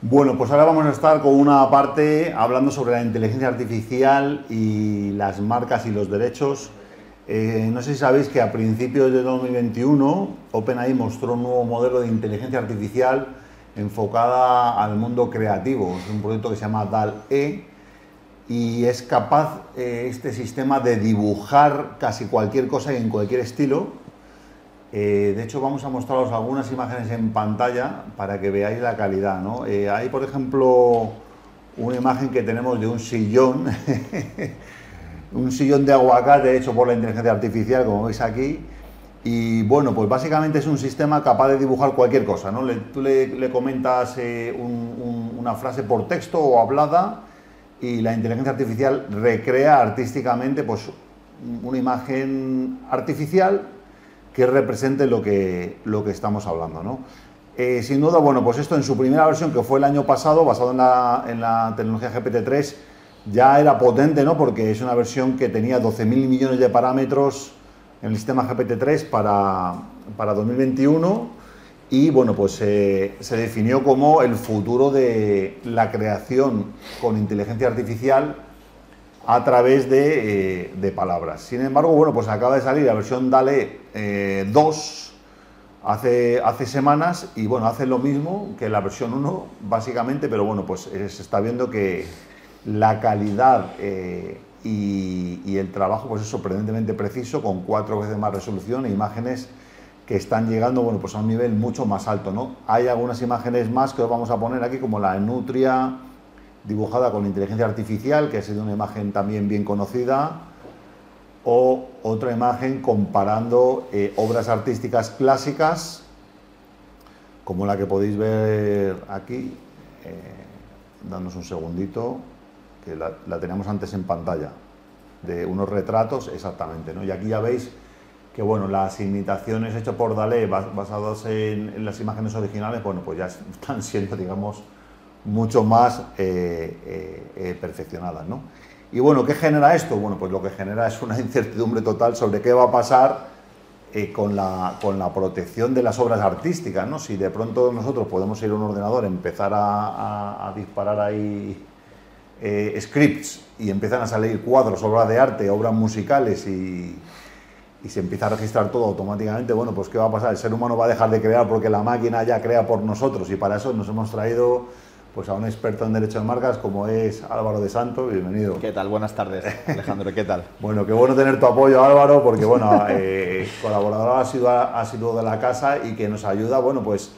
Bueno, pues ahora vamos a estar con una parte hablando sobre la inteligencia artificial y las marcas y los derechos. Eh, no sé si sabéis que a principios de 2021 OpenAI mostró un nuevo modelo de inteligencia artificial enfocada al mundo creativo. Es un proyecto que se llama DAL-E y es capaz eh, este sistema de dibujar casi cualquier cosa y en cualquier estilo eh, de hecho, vamos a mostraros algunas imágenes en pantalla para que veáis la calidad. Eh, hay, por ejemplo, una imagen que tenemos de un sillón, un sillón de aguacate hecho por la inteligencia artificial, como veis aquí. Y bueno, pues básicamente es un sistema capaz de dibujar cualquier cosa. ¿no? tú le, comentas eh, una frase por texto o hablada y la inteligencia artificial recrea artísticamente pues, una imagen artificial que represente lo que, lo que estamos hablando. ¿no? Eh, sin duda, bueno, pues esto en su primera versión, que fue el año pasado, basado en la, tecnología GPT-3, ya era potente, ¿no? Porque es una versión que tenía 12.000 millones de parámetros en el sistema GPT-3 para, para 2021 y bueno, pues eh, se definió como el futuro de la creación con inteligencia artificial a través eh, de, palabras. Sin embargo, bueno, pues acaba de salir la versión DALE 2 eh, hace, hace semanas y bueno, hace lo mismo que la versión 1, básicamente, pero bueno, pues eh, se está viendo que la calidad y, el trabajo pues es sorprendentemente preciso, con cuatro veces más resolución e imágenes que están llegando bueno, pues a un nivel mucho más alto. ¿no? Hay algunas imágenes más que os vamos a poner aquí, como la Nutria dibujada con inteligencia artificial, que ha sido una imagen también bien conocida, o otra imagen comparando eh, obras artísticas clásicas, como la que podéis ver aquí. Eh, un segundito, que la, la, teníamos antes en pantalla, de unos retratos, exactamente. ¿no? Y aquí ya veis que bueno, las imitaciones hechas por Dalé basadas en, en las imágenes originales, bueno, pues ya están siendo, digamos, mucho más eh, eh, eh, perfeccionadas. ¿no? Y bueno, ¿qué genera esto? Bueno, pues lo que genera es una incertidumbre total sobre qué va a pasar con, la, con la protección de las obras artísticas. ¿no? Si de pronto nosotros podemos ir a un ordenador, empezar a, disparar ahí scripts y empiezan a salir cuadros, obras de arte, obras musicales y, y se empieza a registrar todo automáticamente, bueno, pues ¿qué va a pasar? El ser humano va a dejar de crear porque la máquina ya crea por nosotros y para eso nos hemos traído pues a un experto en derecho de marcas como es Álvaro de Santo. Bienvenido. ¿Qué tal? Buenas tardes, Alejandro. ¿Qué tal? bueno, qué bueno tener tu apoyo, Álvaro, porque bueno, eh, colaborador ha sido, ha sido de la casa y que nos ayuda, bueno, pues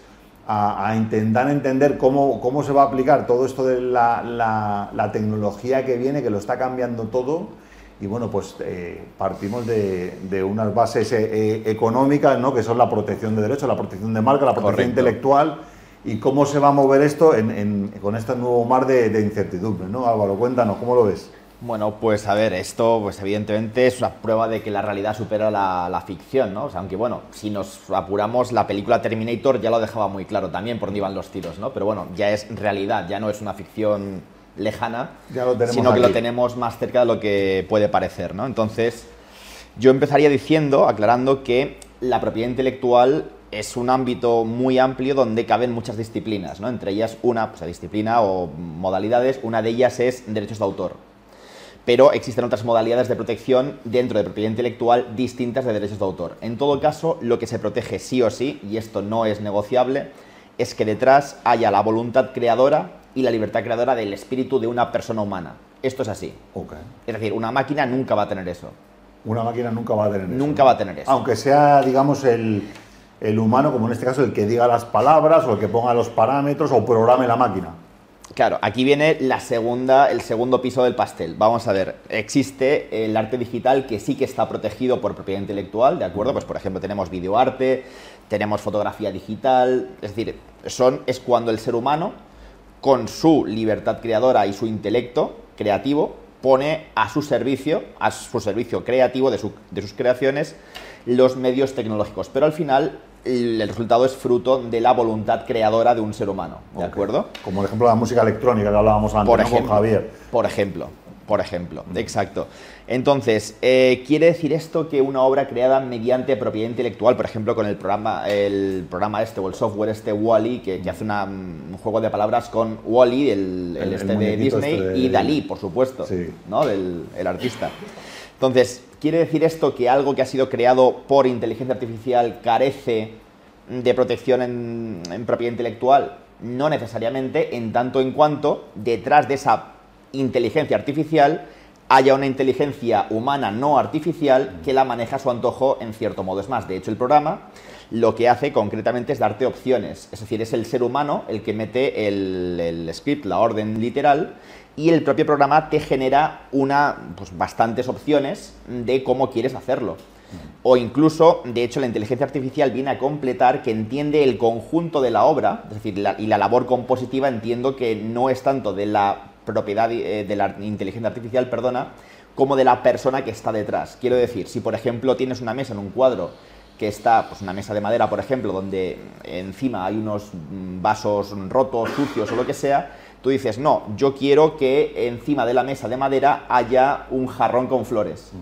a, intentar entender cómo, cómo se va a aplicar todo esto de la, la, tecnología que viene, que lo está cambiando todo. Y bueno, pues eh, partimos de, de, unas bases eh, económicas, ¿no? que son la protección de derechos, la protección de marca, la protección intelectual y cómo se va a mover esto con este nuevo mar de, incertidumbre, ¿no? Álvaro, cuéntanos, ¿cómo lo ves? Bueno, pues a ver, esto pues evidentemente es una prueba de que la realidad supera la, ficción, ¿no? O sea, aunque bueno, si nos apuramos, la película Terminator ya lo dejaba muy claro también por dónde iban los tiros, ¿no? Pero bueno, ya es realidad, ya no es una ficción lejana, sino que lo tenemos más cerca de lo que puede parecer, ¿no? Entonces, yo empezaría diciendo, aclarando que la propiedad intelectual es un ámbito muy amplio donde caben muchas disciplinas, ¿no? entre ellas una pues, disciplina o modalidades, una de ellas es derechos de autor. Pero existen otras modalidades de protección dentro de propiedad intelectual distintas de derechos de autor. En todo caso, lo que se protege sí o sí, y esto no es negociable, es que detrás haya la voluntad creadora y la libertad creadora del espíritu de una persona humana. Esto es así. Es decir, una máquina nunca va a tener eso. Una máquina nunca va a tener eso. Nunca va a tener eso. Aunque sea, digamos, el, el humano, como en este caso el que diga las palabras o el que ponga los parámetros o programe la máquina. Claro, aquí viene la segunda, el segundo piso del pastel. Vamos a ver, existe el arte digital que sí que está protegido por propiedad intelectual, ¿de acuerdo? Pues por ejemplo tenemos videoarte, tenemos fotografía digital, es decir, son, es cuando el ser humano, con su libertad creadora y su intelecto creativo, pone a su servicio, a su servicio creativo de, de sus creaciones, los medios tecnológicos. Pero al final el resultado es fruto de la voluntad creadora de un ser humano, ¿de acuerdo? Como por ejemplo la música electrónica que hablábamos antes por ejemplo, con Javier. Por ejemplo. por ejemplo. Exacto. Entonces, eh, ¿quiere decir esto que una obra creada mediante propiedad intelectual, por ejemplo, con el programa, el programa este o el software este Wally, que, que hace un juego de palabras con Wally, el, este de Disney, este y Dalí, por supuesto, ¿no? Del el artista. Entonces, ¿quiere decir esto que algo que ha sido creado por inteligencia artificial carece de protección en, propiedad intelectual? No necesariamente, en tanto en cuanto detrás de esa inteligencia artificial haya una inteligencia humana no artificial que la maneja a su antojo en cierto modo. Es más, de hecho el programa lo que hace concretamente es darte opciones, es decir, es el ser humano el que mete el, script, la orden literal, y el propio programa te genera una, pues, bastantes opciones de cómo quieres hacerlo. O incluso, de hecho, la inteligencia artificial viene a completar que entiende el conjunto de la obra, es decir, y la labor compositiva entiendo que no es tanto de la propiedad eh, de la inteligencia artificial, perdona, como de la persona que está detrás. Quiero decir, si por ejemplo tienes una mesa en un cuadro que está, pues una mesa de madera, por ejemplo, donde encima hay unos vasos rotos, sucios o lo que sea, tú dices, no, yo quiero que encima de la mesa de madera haya un jarrón con flores.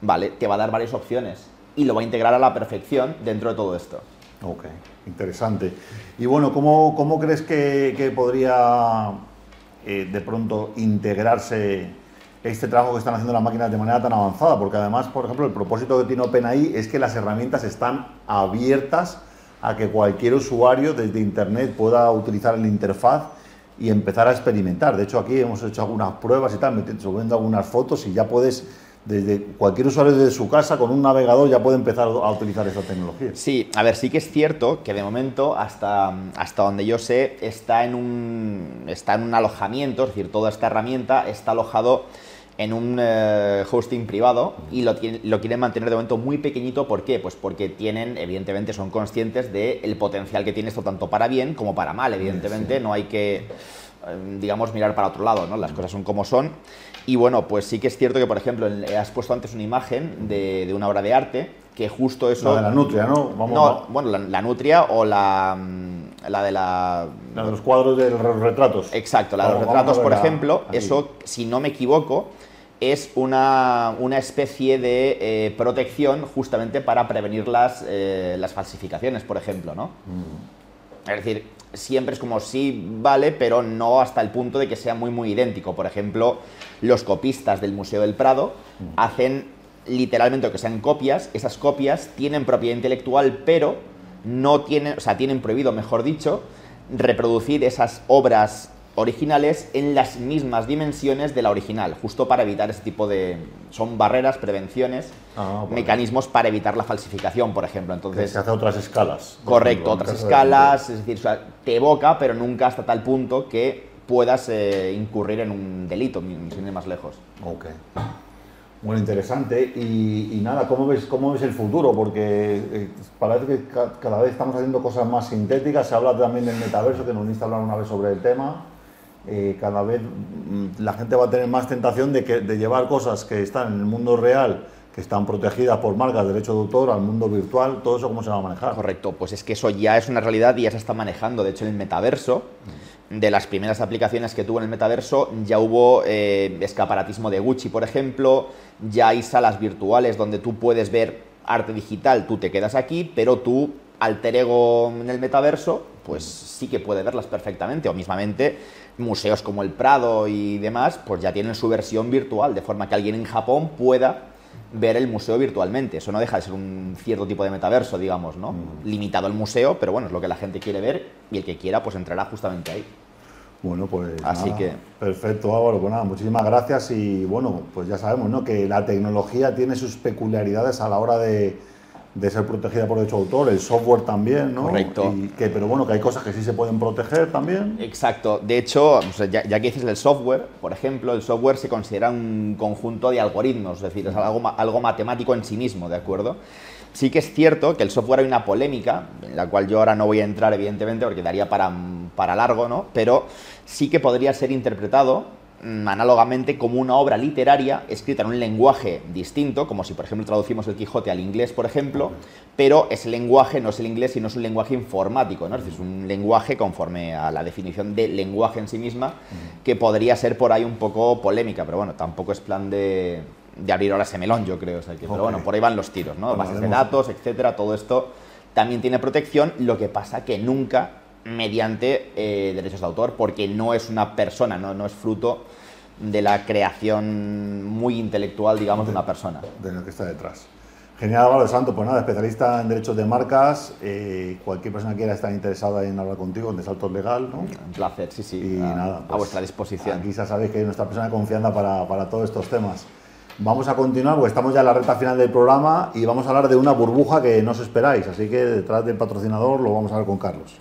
Vale, te va a dar varias opciones y lo va a integrar a la perfección dentro de todo esto. Ok, interesante. Y bueno, ¿cómo, cómo crees que, que podría eh, de pronto integrarse este trabajo que están haciendo las máquinas de manera tan avanzada, porque además, por ejemplo, el propósito que tiene OpenAI es que las herramientas están abiertas a que cualquier usuario desde Internet pueda utilizar la interfaz y empezar a experimentar. De hecho, aquí hemos hecho algunas pruebas y tal, subiendo algunas fotos y ya puedes desde cualquier usuario desde su casa con un navegador ya puede empezar a utilizar esta tecnología. Sí, a ver, sí que es cierto que de momento, hasta, hasta donde yo sé, está en, un, está en un alojamiento, es decir, toda esta herramienta está alojado en un eh, hosting privado y lo, lo, quieren mantener de momento muy pequeñito. ¿Por qué? Pues porque tienen, evidentemente, son conscientes del potencial que tiene esto tanto para bien como para mal. Evidentemente, no hay que, eh, digamos, mirar para otro lado, ¿no? Las cosas son como son. Y bueno, pues sí que es cierto que, por ejemplo, has puesto antes una imagen de, una obra de arte que justo eso... La de la nutria, ¿no? no, bueno, la, nutria o la, la de la... La de los cuadros de los retratos. Exacto, la de los retratos, por ejemplo, eso, si no me equivoco, es una, especie de eh, protección justamente para prevenir las, eh, las falsificaciones, por ejemplo, ¿no? Mm. Es decir, siempre es como sí, vale, pero no hasta el punto de que sea muy, muy idéntico. Por ejemplo, los copistas del Museo del Prado hacen literalmente lo que sean copias, esas copias tienen propiedad intelectual, pero no tienen, o sea, tienen prohibido, mejor dicho, reproducir esas obras originales en las mismas dimensiones de la original, justo para evitar ese tipo de... Son barreras, prevenciones, ah, mecanismos para evitar la falsificación, por ejemplo. Entonces, se hace otras escalas. Correcto, otras escalas, es decir, te evoca, pero nunca hasta tal punto que puedas eh, incurrir en un delito, sin ir más lejos. Ok. Muy interesante. Y, nada, ¿cómo ves, ¿cómo ves el futuro? Porque eh, parece que cada vez estamos haciendo cosas más sintéticas. Se habla también del metaverso, que nos viniste a hablar una vez sobre el tema. Eh, cada vez mm, la gente va a tener más tentación de, que, llevar cosas que están en el mundo real, que están protegidas por marcas de derecho de autor, al mundo virtual, todo eso cómo se va a manejar. Correcto, pues es que eso ya es una realidad y ya se está manejando. De hecho, en el metaverso, de las primeras aplicaciones que tuvo en el metaverso, ya hubo eh, escaparatismo de Gucci, por ejemplo, ya hay salas virtuales donde tú puedes ver arte digital, tú te quedas aquí, pero tú alter ego en el metaverso, pues sí que puede verlas perfectamente, o mismamente museos como el Prado y demás, pues ya tienen su versión virtual, de forma que alguien en Japón pueda ver el museo virtualmente. Eso no deja de ser un cierto tipo de metaverso, digamos, ¿no? Mm. Limitado al museo, pero bueno, es lo que la gente quiere ver y el que quiera, pues entrará justamente ahí. Bueno, pues Así que... perfecto Álvaro, pues nada, muchísimas gracias y bueno, pues ya sabemos, ¿no? Que la tecnología tiene sus peculiaridades a la hora de, de ser protegida por derecho de autor, el software también, ¿no? Correcto. que, pero bueno, que hay cosas que sí se pueden proteger también. Exacto. De hecho, ya, que dices el software, por ejemplo, el software se considera un conjunto de algoritmos, es decir, es algo, algo matemático en sí mismo, ¿de acuerdo? Sí que es cierto que el software hay una polémica, en la cual yo ahora no voy a entrar, evidentemente, porque daría para, para largo, ¿no? Pero sí que podría ser interpretado análogamente como una obra literaria escrita en un lenguaje distinto, como si por ejemplo traducimos el Quijote al inglés, por ejemplo, pero ese lenguaje no es el inglés, sino es un lenguaje informático, ¿no? es decir, es un lenguaje conforme a la definición de lenguaje en sí misma, que podría ser por ahí un poco polémica, pero bueno, tampoco es plan de, de abrir ahora ese melón, yo creo. Pero bueno, por ahí van los tiros, ¿no? Bases de datos, etcétera, todo esto también tiene protección, lo que pasa que nunca mediante eh, derechos de autor, porque no es una persona, no, no es fruto de la creación muy intelectual, digamos, de, una persona. De lo que está detrás. Genial, Álvaro Santo, pues nada, especialista en derechos de marcas, eh, cualquier persona que quiera estar interesada en hablar contigo, en Desalto Legal, ¿no? Un placer, sí, sí, y a, nada, a pues, vuestra disposición. Aquí ya sabéis que hay nuestra persona de confianza para, para todos estos temas. Vamos a continuar, porque estamos ya en la recta final del programa y vamos a hablar de una burbuja que no os esperáis, así que detrás del patrocinador lo vamos a ver con Carlos.